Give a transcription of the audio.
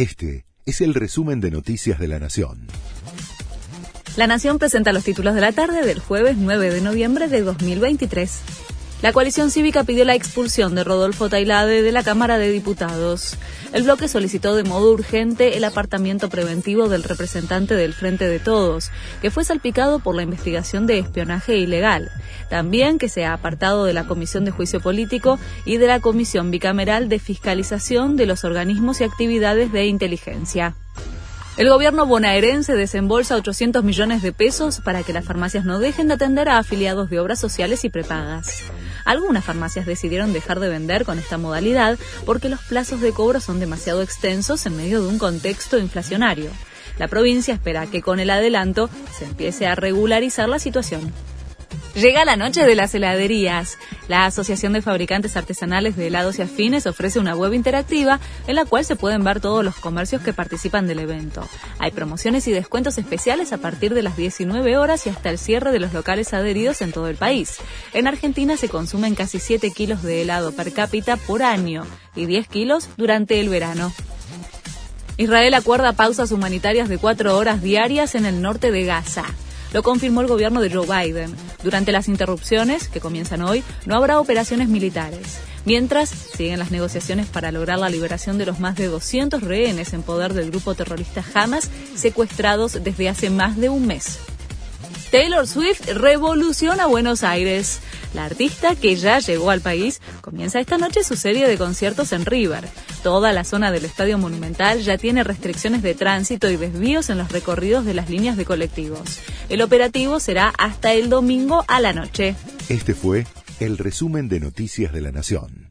Este es el resumen de Noticias de la Nación. La Nación presenta los títulos de la tarde del jueves 9 de noviembre de 2023. La coalición cívica pidió la expulsión de Rodolfo Tailade de la Cámara de Diputados. El bloque solicitó de modo urgente el apartamiento preventivo del representante del Frente de Todos, que fue salpicado por la investigación de espionaje ilegal. También que sea apartado de la Comisión de Juicio Político y de la Comisión Bicameral de Fiscalización de los Organismos y Actividades de Inteligencia. El gobierno bonaerense desembolsa 800 millones de pesos para que las farmacias no dejen de atender a afiliados de obras sociales y prepagas. Algunas farmacias decidieron dejar de vender con esta modalidad porque los plazos de cobro son demasiado extensos en medio de un contexto inflacionario. La provincia espera que con el adelanto se empiece a regularizar la situación. Llega la noche de las heladerías. La Asociación de Fabricantes Artesanales de Helados y Afines ofrece una web interactiva en la cual se pueden ver todos los comercios que participan del evento. Hay promociones y descuentos especiales a partir de las 19 horas y hasta el cierre de los locales adheridos en todo el país. En Argentina se consumen casi 7 kilos de helado per cápita por año y 10 kilos durante el verano. Israel acuerda pausas humanitarias de 4 horas diarias en el norte de Gaza. Lo confirmó el gobierno de Joe Biden. Durante las interrupciones, que comienzan hoy, no habrá operaciones militares. Mientras, siguen las negociaciones para lograr la liberación de los más de 200 rehenes en poder del grupo terrorista Hamas, secuestrados desde hace más de un mes. Taylor Swift revoluciona Buenos Aires. La artista, que ya llegó al país, comienza esta noche su serie de conciertos en River. Toda la zona del Estadio Monumental ya tiene restricciones de tránsito y desvíos en los recorridos de las líneas de colectivos. El operativo será hasta el domingo a la noche. Este fue el resumen de Noticias de la Nación.